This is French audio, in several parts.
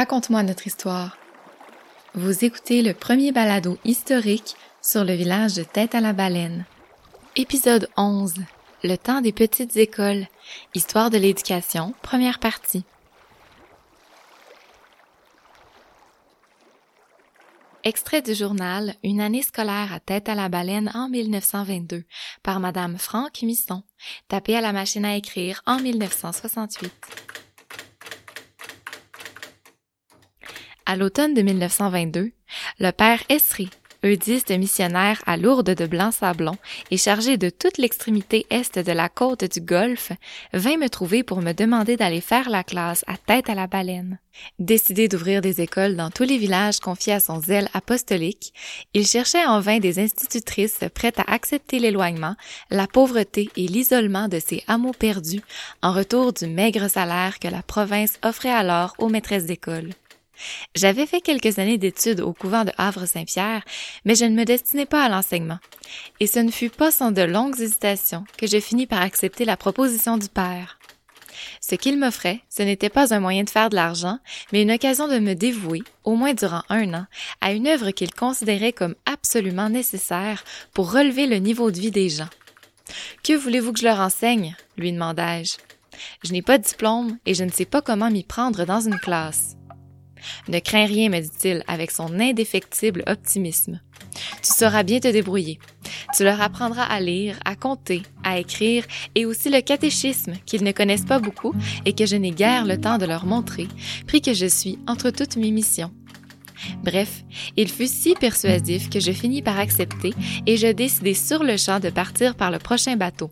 Raconte-moi notre histoire. Vous écoutez le premier balado historique sur le village de Tête à la Baleine. Épisode 11. Le temps des petites écoles. Histoire de l'éducation, première partie. Extrait du journal Une année scolaire à Tête à la Baleine en 1922 par Madame Franck Misson, tapé à la machine à écrire en 1968. À l'automne de 1922, le père Esri, eudiste missionnaire à Lourdes de Blanc-Sablon et chargé de toute l'extrémité est de la côte du Golfe, vint me trouver pour me demander d'aller faire la classe à tête à la baleine. Décidé d'ouvrir des écoles dans tous les villages confiés à son zèle apostolique, il cherchait en vain des institutrices prêtes à accepter l'éloignement, la pauvreté et l'isolement de ces hameaux perdus en retour du maigre salaire que la province offrait alors aux maîtresses d'école. J'avais fait quelques années d'études au couvent de Havre-Saint-Pierre, mais je ne me destinais pas à l'enseignement. Et ce ne fut pas sans de longues hésitations que je finis par accepter la proposition du père. Ce qu'il m'offrait, ce n'était pas un moyen de faire de l'argent, mais une occasion de me dévouer, au moins durant un an, à une œuvre qu'il considérait comme absolument nécessaire pour relever le niveau de vie des gens. Que voulez-vous que je leur enseigne? lui demandai-je. Je n'ai pas de diplôme et je ne sais pas comment m'y prendre dans une classe. Ne crains rien, me dit-il avec son indéfectible optimisme. Tu sauras bien te débrouiller. Tu leur apprendras à lire, à compter, à écrire et aussi le catéchisme qu'ils ne connaissent pas beaucoup et que je n'ai guère le temps de leur montrer, pris que je suis entre toutes mes missions. Bref, il fut si persuasif que je finis par accepter et je décidai sur le champ de partir par le prochain bateau.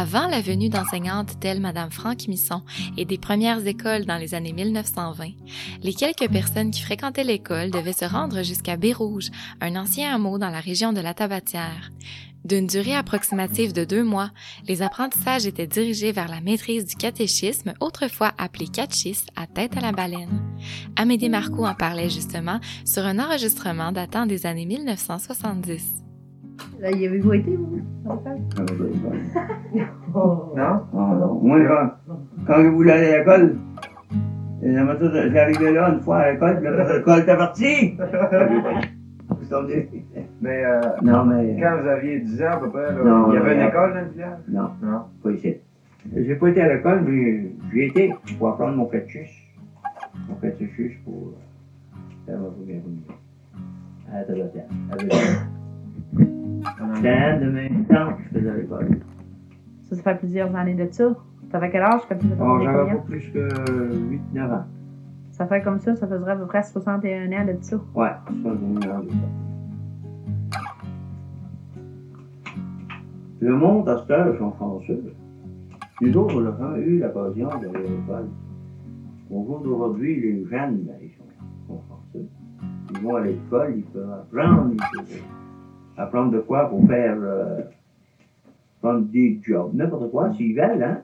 Avant la venue d'enseignantes telles Madame Franck Misson et des premières écoles dans les années 1920, les quelques personnes qui fréquentaient l'école devaient se rendre jusqu'à Bérouge, un ancien hameau dans la région de la Tabatière. D'une durée approximative de deux mois, les apprentissages étaient dirigés vers la maîtrise du catéchisme, autrefois appelé catechis, à tête à la baleine. Amédée Marcoux en parlait justement sur un enregistrement datant des années 1970. Là, y avez-vous été, vous, à l'école? Non? Ah non, moi, quand, quand je voulais aller à l'école, j'arrivais là une fois à l'école, puis après, l'école était partie. Mais euh, Non, mais. quand vous aviez 10 ans à peu près, là, Non, il y avait non. une école dans le village? Non, Non. pas ici. J'ai pas été à l'école, mais j'y étais pour apprendre mon catéchisme. Mon catéchisme pour euh, faire ma première communion. À la Tabatière. À Bérouge. C'était de mes temps que je faisais à l'école. Ça, ça fait plusieurs années de ça. T'avais quel âge quand tu faisais ton Bon, premier j'avais pas plus que 8-9 ans. Ça fait comme ça, ça faisait à peu près 61 ans de ça. Ouais, ça, c'est une heure de ça. Le monde, à cette heure, sont français. Nous autres, on a même eu l'occasion d'aller à l'école. Au jour d'aujourd'hui, les jeunes, ben, ils sont, sont français. Ils vont à l'école, ils peuvent apprendre, ils peuvent apprendre de quoi pour faire, euh, prendre des jobs, n'importe quoi, s'ils veulent, hein.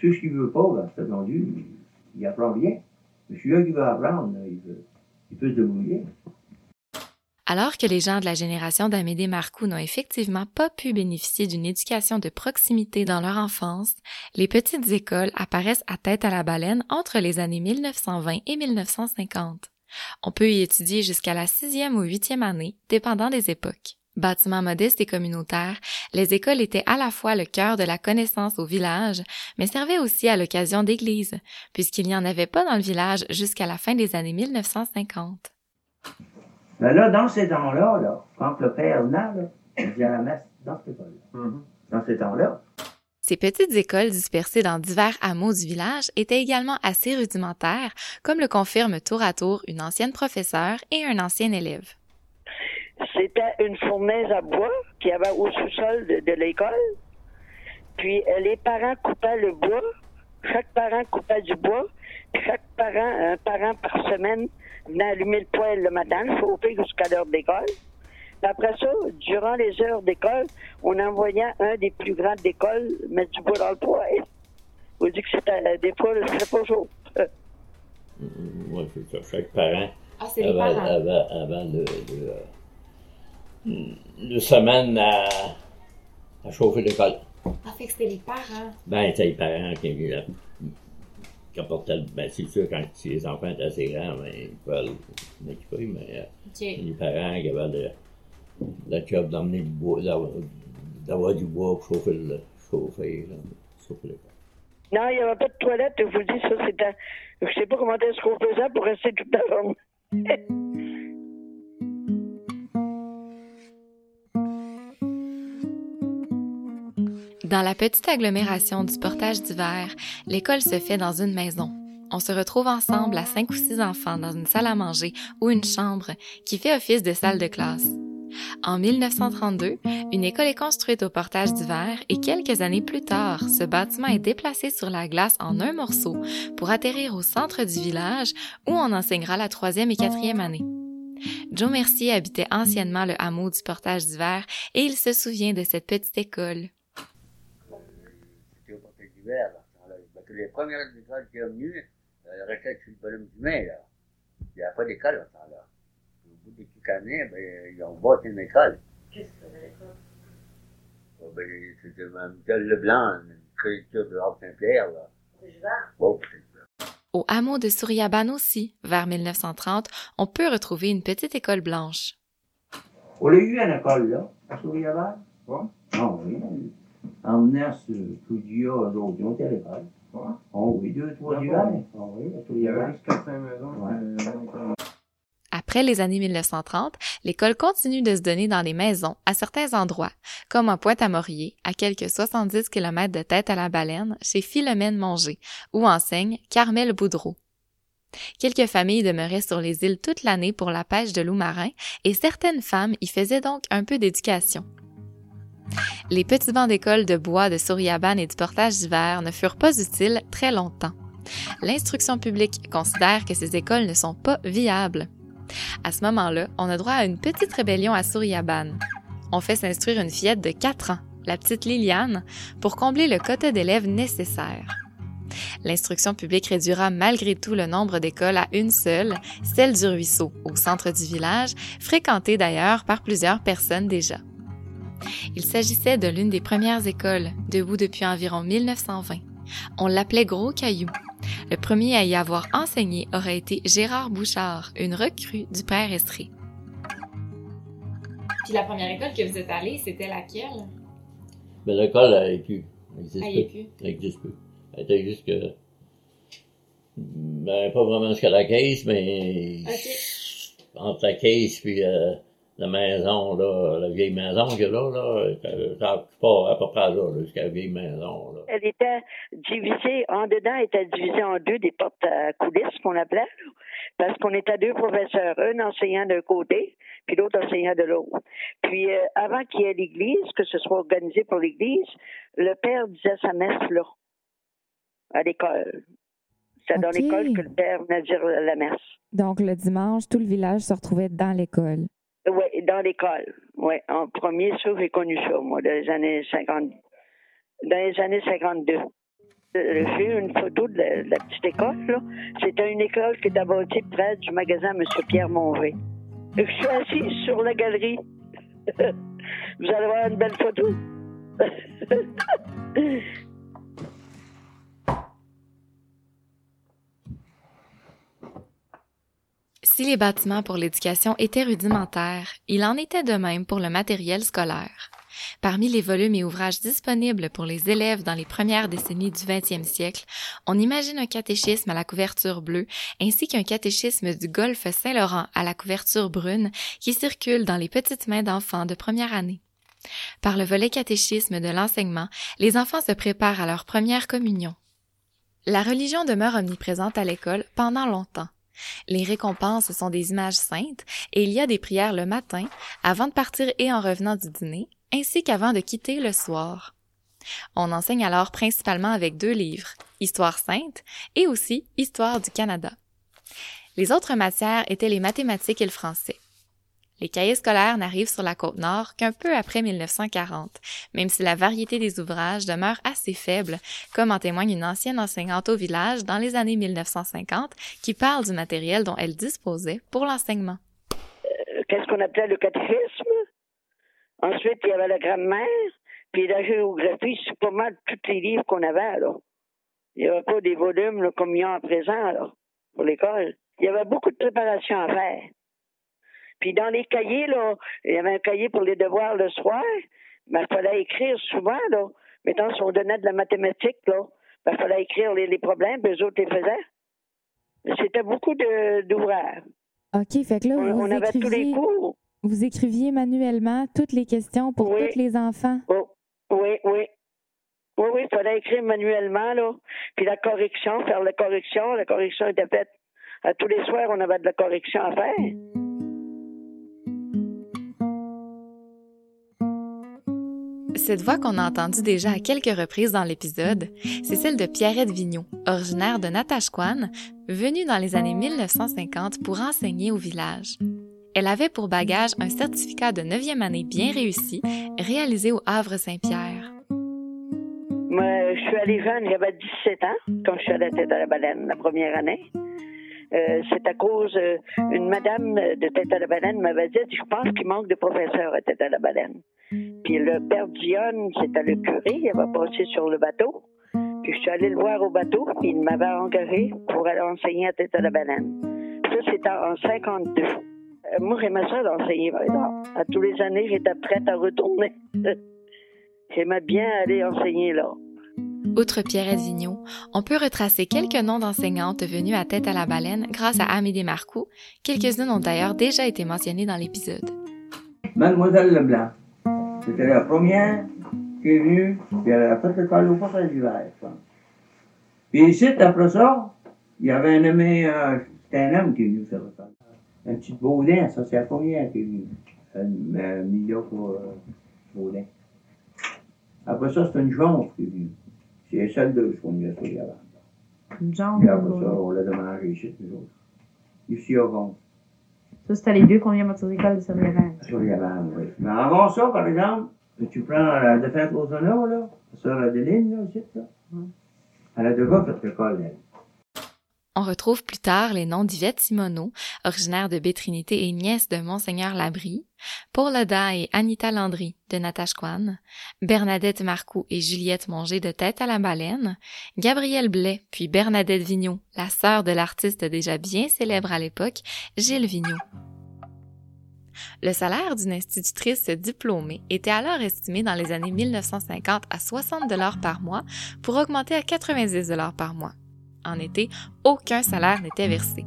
Ceux qui ne veulent pas, ben, c'est attendu, ils, ils apprennent rien. Mais celui-là qui veut apprendre, il peut, il peut se débrouiller. Alors que les gens de la génération d'Amédée Marcoux n'ont effectivement pas pu bénéficier d'une éducation de proximité dans leur enfance, les petites écoles apparaissent à tête à la baleine entre les années 1920 et 1950. On peut y étudier jusqu'à la sixième ou huitième année, dépendant des époques. Bâtiments modestes et communautaires, les écoles étaient à la fois le cœur de la connaissance au village, mais servaient aussi à l'occasion d'églises, puisqu'il n'y en avait pas dans le village jusqu'à la fin des années 1950. Ben là, dans ces temps-là, là, quand le père venait, là, il faisait la messe dans cette école-là. Mhm. Dans ces temps-là. Ces petites écoles dispersées dans divers hameaux du village étaient également assez rudimentaires, comme le confirment tour à tour une ancienne professeure et un ancien élève. C'était une fournaise à bois qu'il y avait au sous-sol de, de l'école. Puis euh, les parents coupaient le bois. Chaque parent coupait du bois. Puis chaque parent, un parent par semaine, venait allumer le poêle le matin, chauffer jusqu'à l'heure d'école. Puis après ça, durant les heures d'école, on envoyait un des plus grands d'école mettre du bois dans le poêle. vous dites que c'était des fois, c'était pas chaud. Moi, c'est ça. Chaque parent, Ah, avant, avant, avant le, le, le semaine à, à chauffer l'école. Ah, fait que c'était les parents. Ben, c'est les parents qui, euh, qui apportaient, le- ben, c'est sûr, quand si les enfants étaient assez grands, ben, ils pouvaient l'équiper, mais euh, les parents qui avaient le, le job d'emmener du bois, d'avoir, d'avoir du bois pour chauffer le, chauffer, là, chauffer l'école. Non, il n'y avait pas de toilette, je vous dis, ça, c'était. Je sais pas comment est-ce qu'on faisait pour rester toute la journée. Dans la petite agglomération du portage d'hiver, l'école se fait dans une maison. On se retrouve ensemble à cinq ou six enfants dans une salle à manger ou une chambre qui fait office de salle de classe. En 1932, une école est construite au portage d'hiver et quelques années plus tard, ce bâtiment est déplacé sur la glace en un morceau pour atterrir au centre du village où on enseignera la troisième et quatrième année. Joe Mercier habitait anciennement le hameau du portage d'hiver et il se souvient de cette petite école. C'était là. les premières écoles qui sont venues, elles restaient sur le bonhomme du mai, là. Il n'y avait pas d'école à ce temps-là. Au bout de quelques années, ben, ils ont bâti une école. Qu'est-ce que faisait l'école? Oh, ben, c'était Michel Leblanc, une créature de Havre Saint-Pierre, là. Bon, c'est Au hameau de Souriabane aussi, vers 1930, on peut retrouver une petite école blanche. On l'a eu à l'école, là, à Souriaval. Ouais. Ah oui. En venant sur Poudia, d'autres, ils ont été à l'école. Ouais. Oh oui, deux, trois Ouais. hivers. Oui, à Il y avait Souriaval. juste 4-5 maisons. Ouais. euh, Après les années 1930, l'école continue de se donner dans des maisons à certains endroits, comme à Pointe-à-Maurier, à quelques 70 km de tête à la baleine, chez Philomène Mongé, où enseigne Carmel Boudreau. Quelques familles demeuraient sur les îles toute l'année pour la pêche de loups marins et certaines femmes y faisaient donc un peu d'éducation. Les petits bancs d'école de bois de Souriabane et du portage d'hiver ne furent pas utiles très longtemps. L'instruction publique considère que ces écoles ne sont pas viables. À ce moment-là, on a droit à une petite rébellion à Souriabane. On fait s'instruire une fillette de 4 ans, la petite Liliane, pour combler le quota d'élèves nécessaire. L'instruction publique réduira malgré tout le nombre d'écoles à une seule, celle du ruisseau, au centre du village, fréquentée d'ailleurs par plusieurs personnes déjà. Il s'agissait de l'une des premières écoles, debout depuis environ 1920. On l'appelait Gros Caillou. Le premier à y avoir enseigné aurait été Gérard Bouchard, une recrue du père Estrée. Puis la première école que vous êtes allée, c'était laquelle? Mais l'école, elle n'est plus. Elle existe Elle est plus. Elle existe plus. Elle était jusque. Ben, pas vraiment jusqu'à la caisse, mais. Entre la caisse puis euh, la maison, là, la vieille maison qu'il y a là, là, ça- pas à peu près là, jusqu'à la vieille maison, là. Elle était divisée, en dedans, elle était divisée en deux, des portes à coulisses qu'on appelait, là, parce qu'on était deux professeurs, un enseignant d'un côté, puis l'autre enseignant de l'autre. Puis euh, avant qu'il y ait l'église, que ce soit organisé pour l'église, le père disait sa messe là, à l'école. C'est dans l'école que le père venait dire la messe. Donc, le dimanche, tout le village se retrouvait dans l'école. Oui, dans l'école. Oui, en premier, ça, j'ai connu ça, moi, dans les années 50. Dans les années 52. Euh, J'ai une photo de la, petite école, là. C'était une école qui était bâtie près du magasin M. Pierre Monvé. Et Je suis assis sur la galerie. Vous allez voir une belle photo. Si les bâtiments pour l'éducation étaient rudimentaires, il en était de même pour le matériel scolaire. Parmi les volumes et ouvrages disponibles pour les élèves dans les premières décennies du 20e siècle, on imagine un catéchisme à la couverture bleue ainsi qu'un catéchisme du Golfe Saint-Laurent à la couverture brune qui circule dans les petites mains d'enfants de première année. Par le volet catéchisme de l'enseignement, les enfants se préparent à leur première communion. La religion demeure omniprésente à l'école pendant longtemps. Les récompenses sont des images saintes et il y a des prières le matin, avant de partir et en revenant du dîner, ainsi qu'avant de quitter le soir. On enseigne alors principalement avec deux livres, Histoire sainte et aussi Histoire du Canada. Les autres matières étaient les mathématiques et le français. Les cahiers scolaires n'arrivent sur la côte nord qu'un peu après 1940, même si la variété des ouvrages demeure assez faible, comme en témoigne une ancienne enseignante au village dans les années 1950 qui parle du matériel dont elle disposait pour l'enseignement. Euh, Qu'est-ce qu'on appelait le catéchisme? Ensuite, il y avait la grammaire, puis la géographie, c'est pas mal tous les livres qu'on avait, là. Il n'y avait pas des volumes comme il y a à présent, là, pour l'école. Il y avait beaucoup de préparation à faire. Puis dans les cahiers, là, il y avait un cahier pour les devoirs le soir, mais il fallait écrire souvent, là. Mettons, si on donnait de la mathématique, là, ben, il fallait écrire les, les problèmes, puis eux autres les faisaient. C'était beaucoup d'ouvrages. OK, fait que là, On, vous, on avait tous les écriviez, cours. vous écriviez manuellement toutes les questions pour Oui. tous les enfants? Oh, oui, oui. Oui, oui, il fallait écrire manuellement, là. Puis la correction, faire la correction. La correction était faite. À tous les soirs, on avait de la correction à faire. Cette voix qu'on a entendue déjà à quelques reprises dans l'épisode, c'est celle de Pierrette Vigneault, originaire de Natashquan, venue dans les années 1950 pour enseigner au village. Elle avait pour bagage un certificat de 9e année bien réussi, réalisé au Havre-Saint-Pierre. Moi, je suis allée jeune, j'avais 17 ans, quand je suis à la tête à la baleine, la première année. Euh, c'est à cause, euh, une madame de tête à la baleine m'avait dit, je pense qu'il manque de professeurs à tête à la baleine. Puis le père Dionne, c'était le curé, il avait passé sur le bateau. Puis je suis allée le voir au bateau, puis il m'avait engagé pour aller enseigner à tête à la baleine. Ça, c'était en 52. Euh, moi, j'aimais ça d'enseigner. À tous les années, j'étais prête à retourner. J'aimais bien aller enseigner là. Outre Pierrette Vigneault, on peut retracer quelques noms d'enseignantes venues à tête à la baleine grâce à Amédée Marcoux. Quelques-unes ont d'ailleurs déjà été mentionnées dans l'épisode. Mademoiselle Leblanc. C'était la première qui est venue, puis elle a fait au d'hiver, je pense. Puis ici, après ça, il y avait un nommé, euh, c'était un homme qui est venu faire l'école. Un petit Baudin, ça c'est la première qui est venue. Un milieu pour euh, Baudin. Après ça, c'est une jonce qui est venue. C'est les seules deux qu'on y a sur avant. Une jambe. Puis après ça, on l'a demandé ici, nous autres. Ici, au fond. Ça, c'était les deux qu'on vient à l'école de les vannes, oui. Mais avant ça, par exemple, tu prends la défaite aux honneurs, là, sur la Deline, là, aussi, là. Elle a déjà fait l'école, elle. On retrouve plus tard les noms d'Yvette Simoneau, originaire de Bétrinité et nièce de Monseigneur Labrie, Paul Leda et Anita Landry de Natashquan, Bernadette Marcoux et Juliette Monger de Tête à la Baleine, Gabrielle Blais puis Bernadette Vigneault, la sœur de l'artiste déjà bien célèbre à l'époque, Gilles Vigneault. Le salaire d'une institutrice diplômée était alors estimé dans les années 1950 à 60 dollars par mois pour augmenter à 90 dollars par mois. En été, aucun salaire n'était versé.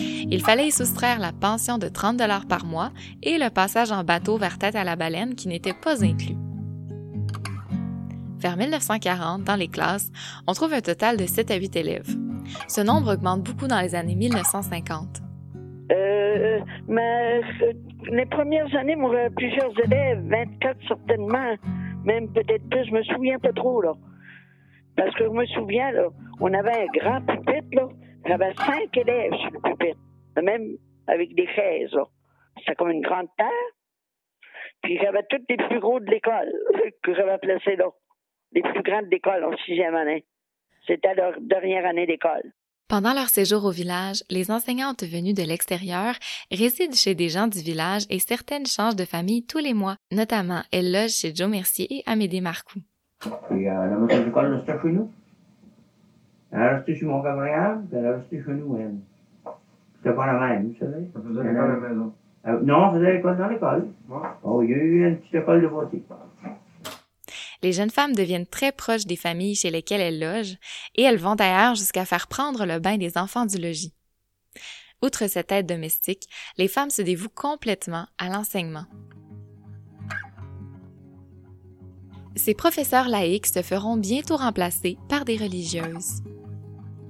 Il fallait y soustraire la pension de 30 dollars par mois et le passage en bateau vers Tête à la Baleine qui n'était pas inclus. Vers 1940, dans les classes, on trouve un total de 7 à 8 élèves. Ce nombre augmente beaucoup dans les années 1950. Euh, mais les premières années, moi, j'avais plusieurs élèves, 24 certainement, même peut-être plus, je me souviens pas trop. Parce que je me souviens, on avait un grand pupitre, là. J'avais cinq élèves sur le pupitre, même avec des chaises, là. C'était comme une grande terre. Puis j'avais tous les plus gros de l'école que j'avais placés là. Les plus grandes de l'école en sixième année. C'était leur dernière année d'école. Pendant leur séjour au village, les enseignantes venues de l'extérieur résident chez des gens du village et certaines changent de famille tous les mois. Notamment, elles logent chez Joe Mercier et Amédée Marcoux. Puis euh, la maîtresse d'école restait chez nous. Elle est restée chez mon camarade, puis elle est restée chez nous, elle. C'était pas la même, vous savez. Ça faisait l'école à la maison. Euh, non, on faisait l'école dans l'école. Ouais. Oh, il y a eu une petite école de voiture. Les jeunes femmes deviennent très proches des familles chez lesquelles elles logent et elles vont d'ailleurs jusqu'à faire prendre le bain des enfants du logis. Outre cette aide domestique, les femmes se dévouent complètement à l'enseignement. Ces professeurs laïcs se feront bientôt remplacer par des religieuses.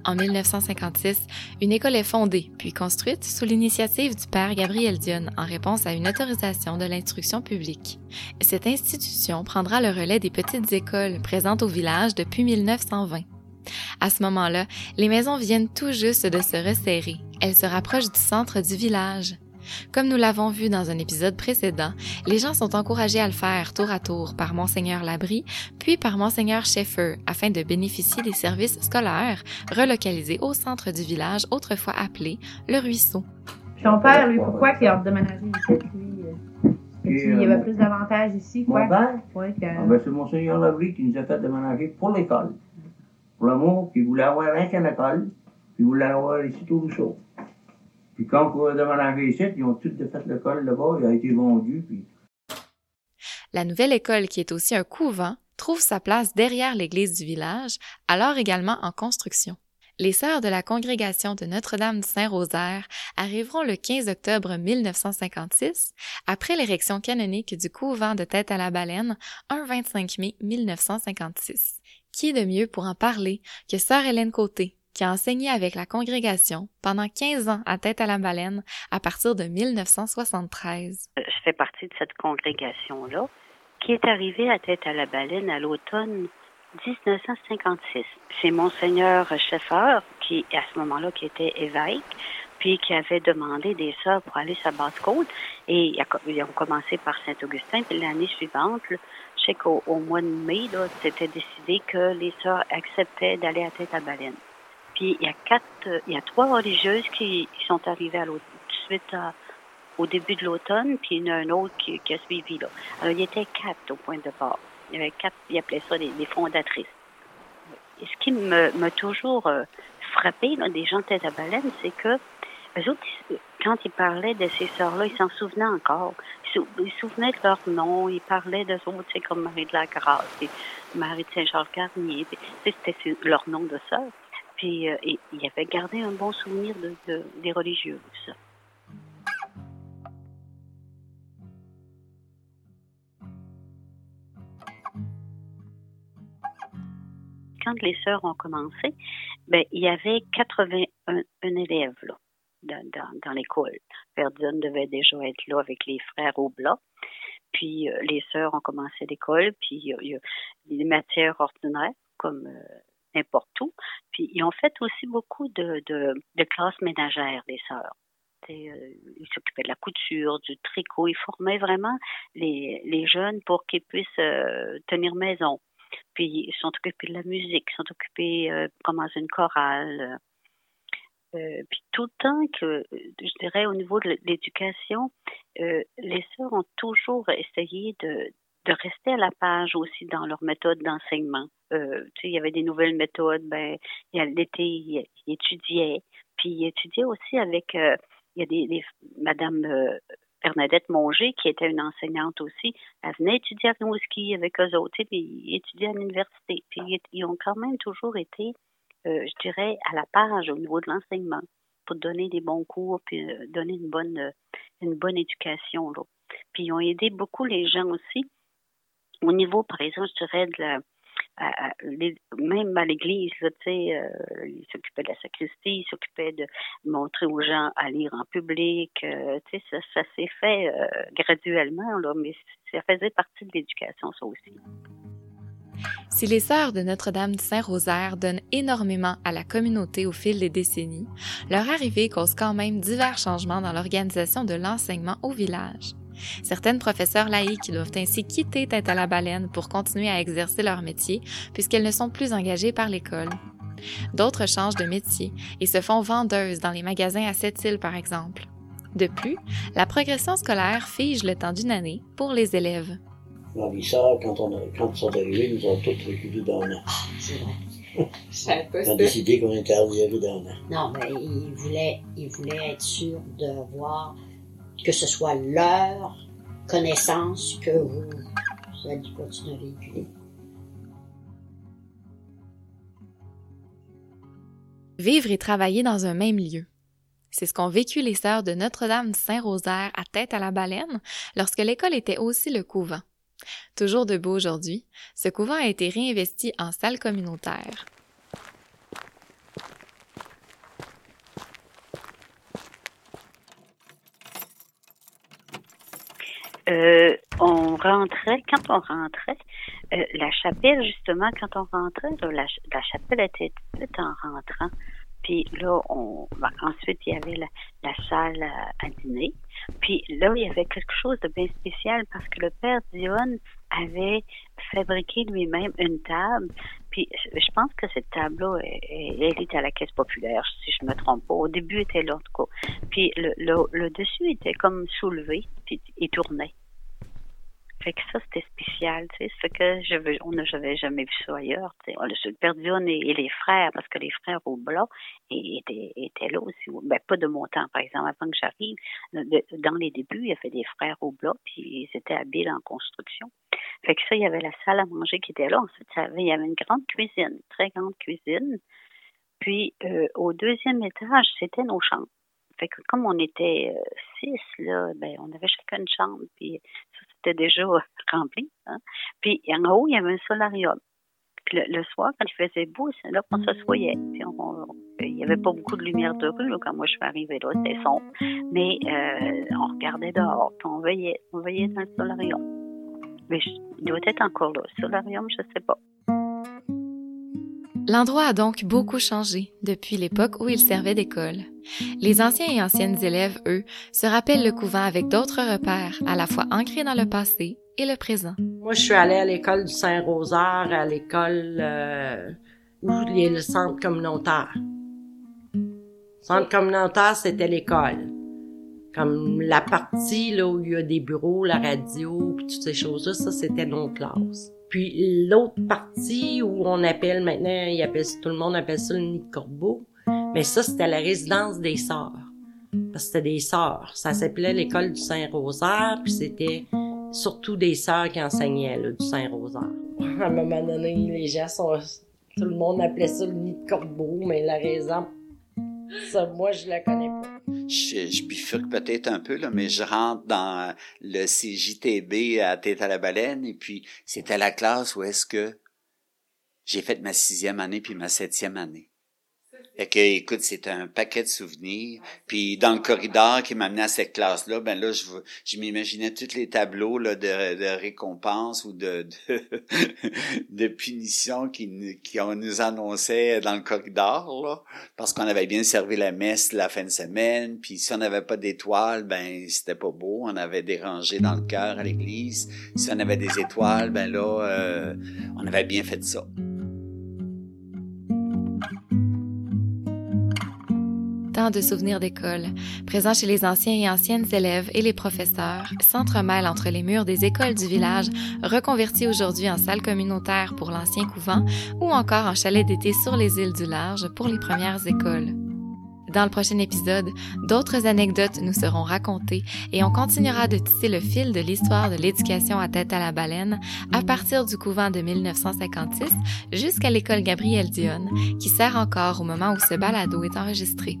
En 1956, une école est fondée puis construite sous l'initiative du père Gabriel Dionne en réponse à une autorisation de l'instruction publique. Cette institution prendra le relais des petites écoles présentes au village depuis 1920. À ce moment-là, les maisons viennent tout juste de se resserrer. Elles se rapprochent du centre du village. Comme nous l'avons vu dans un épisode précédent, les gens sont encouragés à le faire tour à tour par Monseigneur Labrie, puis par Monseigneur Schaeffer, afin de bénéficier des services scolaires relocalisés au centre du village, autrefois appelé le Ruisseau. Puis ton père, lui, pourquoi qu'il a déménagé ici, lui? euh, Il y euh, avait plus d'avantages ici, quoi? Mon père, Ouais, que... ah ben, c'est Monseigneur Labrie qui nous a fait déménager pour l'école. Pour l'amour, puis il voulait avoir l'ancienne école, puis il voulait avoir ici au Rousseau. Puis quand on a déménagé ici, ils ont tout défait l'école là-bas, il a été vendu, La nouvelle école, qui est aussi un couvent, trouve sa place derrière l'église du village, alors également en construction. Les sœurs de la congrégation de Notre-Dame du Saint-Rosaire arriveront le 15 octobre 1956, après l'érection canonique du couvent de Tête à la Baleine, un 25 mai 1956. Qui de mieux pour en parler que sœur Hélène Côté, qui a enseigné avec la congrégation pendant 15 ans à Tête à la Baleine à partir de 1973. je fais partie de cette congrégation-là, qui est arrivée à Tête à la Baleine à l'automne 1956. C'est Monseigneur Schaeffer, qui, à ce moment-là, qui était évêque, puis qui avait demandé des sœurs pour aller sur Basse-Côte. Et ils ont commencé par Saint-Augustin, puis l'année suivante, je sais qu'au au mois de mai, c'était décidé que les sœurs acceptaient d'aller à Tête à Baleine. Puis il y a quatre, euh, il y a trois religieuses qui, sont arrivées à l'automne, de suite à- au début de l'automne, puis il y en a un autre qui, a suivi là. Alors il y était quatre au point de départ. Il y avait quatre, ils appelaient ça des, fondatrices. Et ce qui m'a toujours euh, frappé des gens de tête à baleine, c'est que eux autres, quand ils parlaient de ces sœurs-là, ils s'en souvenaient encore. Ils se ils souvenaient de leur nom, ils parlaient d'eux autres, comme Marie de la Grâce, Marie de sais, c'était leur nom de sœur. Puis euh, et- ils avaient gardé un bon souvenir de, de- des religieuses. Quand les sœurs ont commencé, ben, il y avait 81 élèves là, dans, dans, dans l'école. Verdun devait déjà être là avec les frères Oblat. Puis euh, les sœurs ont commencé l'école, puis il a- il matières ordinaires comme euh, n'importe où. Puis ils ont fait aussi beaucoup de, de, classes ménagères, les sœurs. Euh, ils s'occupaient de la couture, du tricot. Ils formaient vraiment les, jeunes pour qu'ils puissent euh, tenir maison. Puis ils sont occupés de la musique, ils sont occupés euh, pour commencer une chorale. Puis tout le temps que, je dirais, au niveau de l'éducation, les sœurs ont toujours essayé de, de rester à la page aussi dans leur méthode d'enseignement. Euh, il y avait des nouvelles méthodes. Ben, il l'été, ils ils étudiaient. Puis ils étudiaient aussi avec, euh, il y a des, Madame euh, Bernadette Monger, qui était une enseignante aussi, elle venait étudier à Rimouski avec eux autres, puis ils étudiaient à l'université. Puis ils, ont quand même toujours été, euh, je dirais, à la page au niveau de l'enseignement pour donner des bons cours, puis donner une bonne, une bonne éducation. Là. Puis ils ont aidé beaucoup les gens aussi au niveau, par exemple, je dirais, de la, même à l'église, tu sais, euh, ils s'occupaient de la sacristie, ils s'occupaient de montrer aux gens à lire en public. euh, tu sais, ça, s'est fait euh, graduellement, mais ça faisait partie de l'éducation, ça aussi. Si les sœurs de Notre-Dame du Saint-Rosaire donnent énormément à la communauté au fil des décennies, leur arrivée cause quand même divers changements dans l'organisation de l'enseignement au village. Certaines professeurs laïques doivent ainsi quitter Tête à la baleine pour continuer à exercer leur métier puisqu'elles ne sont plus engagées par l'école. D'autres changent de métier et se font vendeuses dans les magasins à Sept-Îles par exemple. De plus, la progression scolaire fige le temps d'une année pour les élèves. Sœurs, quand, on a- quand ils sont arrivés, ils nous ont tous reculés d'un an. C'est vrai. Je savais pas Ils ont décidé qu'on était arrivés d'un an. Non, mais ils voulaient, ils voulaient être sûrs de voir que ce soit leur connaissance que vous, allez continuer à véhiculer. Vivre et travailler dans un même lieu. C'est ce qu'ont vécu les sœurs de Notre-Dame du Saint-Rosaire à Tête à la Baleine lorsque l'école était aussi le couvent. Toujours debout aujourd'hui, ce couvent a été réinvesti en salle communautaire. Euh, on rentrait, quand on rentrait, euh, la chapelle, justement, quand on rentrait, là, la, ch- la chapelle était faite en rentrant. Puis là, on, ben, ensuite, il y avait la, la salle à, à, dîner. Puis là, il y avait quelque chose de bien spécial parce que le père Dion avait fabriqué lui-même une table. Puis je pense que cette table-là, elle, était à la caisse populaire, si je me trompe pas. Au début, elle était là. Puis le, le, le dessus était comme soulevé, puis il tournait. Fait que ça, c'était spécial, tu sais. C'est que je veux, on n'avait jamais vu ça ailleurs, tu sais. Le Père Dion et, et, les frères, parce que les frères au blanc étaient, étaient là aussi. Ben, pas de mon temps, par exemple, avant que j'arrive. Dans les débuts, il y avait des frères au blanc, puis ils étaient habiles en construction. Fait que ça, il y avait la salle à manger qui était là. Ensuite, il y avait une grande cuisine, très grande cuisine. Puis, euh, au deuxième étage, c'était nos chambres. Fait que comme on était euh, six, là, ben, on avait chacun une chambre, puis ça, c'était déjà rempli. Hein. Puis en haut, il y avait un solarium. Le, le soir, quand il faisait beau, c'est là qu'on s'assoyait. Puis on, on, il n'y avait pas beaucoup de lumière de rue là, quand moi je suis arrivée là, c'était sombre. Mais euh, on regardait dehors, puis on veillait, on veillait dans le solarium. Mais il doit être encore là. Le solarium, je sais pas. L'endroit a donc beaucoup changé depuis l'époque où il servait d'école. Les anciens et anciennes élèves, eux, se rappellent le couvent avec d'autres repères, à la fois ancrés dans le passé et le présent. Moi, je suis allée à l'école du Saint-Rosaire, à l'école euh, où il y a le centre communautaire. Le centre communautaire, c'était l'école. Comme la partie là, où il y a des bureaux, la radio, toutes ces choses-là, ça, c'était nos classes. Puis l'autre partie où on appelle maintenant, il appelle, tout le monde appelle ça le nid de corbeau, mais ça, c'était la résidence des sœurs. Parce que c'était des sœurs. Ça s'appelait l'école du Saint-Rosaire, puis c'était surtout des sœurs qui enseignaient là, du Saint-Rosaire. À un moment donné, les gens sont... Tout le monde appelait ça le nid de corbeau, mais la raison, ça, moi, je la connais pas. Je, bifurque peut-être un peu, là, mais je rentre dans le CJTB à Tête à la Baleine, et puis c'était la classe où est-ce que j'ai fait ma sixième année puis ma septième année. Fait que, écoute, c'est un paquet de souvenirs. Puis dans le corridor qui m'amenait à cette classe-là, ben là, je, je m'imaginais tous les tableaux là, de, récompenses ou de, de, de punitions qui, qui on nous annonçait dans le corridor, là, parce qu'on avait bien servi la messe la fin de semaine. Puis si on n'avait pas d'étoiles, ben c'était pas beau. On avait dérangé dans le cœur à l'église. Si on avait des étoiles, ben là, euh, on avait bien fait ça. De souvenirs d'école, présents chez les anciens et anciennes élèves et les professeurs, s'entremêlent entre les murs des écoles du village, reconvertis aujourd'hui en salle communautaire pour l'ancien couvent ou encore en chalet d'été sur les îles du Large pour les premières écoles. Dans le prochain épisode, d'autres anecdotes nous seront racontées et on continuera de tisser le fil de l'histoire de l'éducation à tête à la baleine à partir du couvent de 1956 jusqu'à l'école Gabriel Dion, qui sert encore au moment où ce balado est enregistré.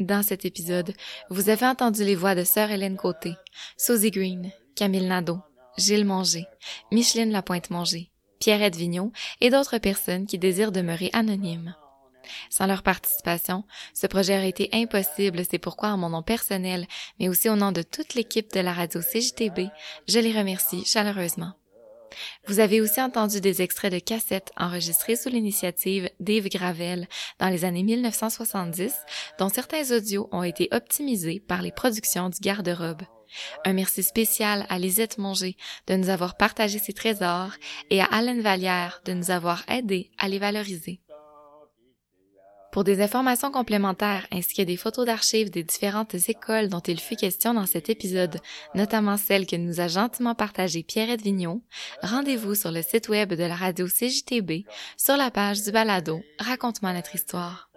Dans cet épisode, vous avez entendu les voix de Sœur Hélène Côté, Suzy Green, Camille Nadeau, Gilles Manger, Micheline Lapointe-Manger, Pierrette Vigneault et d'autres personnes qui désirent demeurer anonymes. Sans leur participation, ce projet aurait été impossible, c'est pourquoi en mon nom personnel, mais aussi au nom de toute l'équipe de la radio CJTB, je les remercie chaleureusement. Vous avez aussi entendu des extraits de cassettes enregistrés sous l'initiative d'Yves Gravel dans les années 1970, dont certains audios ont été optimisés par les productions du garde-robe. Un merci spécial à Lisette Monger de nous avoir partagé ses trésors et à Alain Vallière de nous avoir aidés à les valoriser. Pour des informations complémentaires ainsi que des photos d'archives des différentes écoles dont il fut question dans cet épisode, notamment celle que nous a gentiment partagée Pierrette Vignon, rendez-vous sur le site web de la radio CJTB sur la page du balado Raconte-moi notre histoire.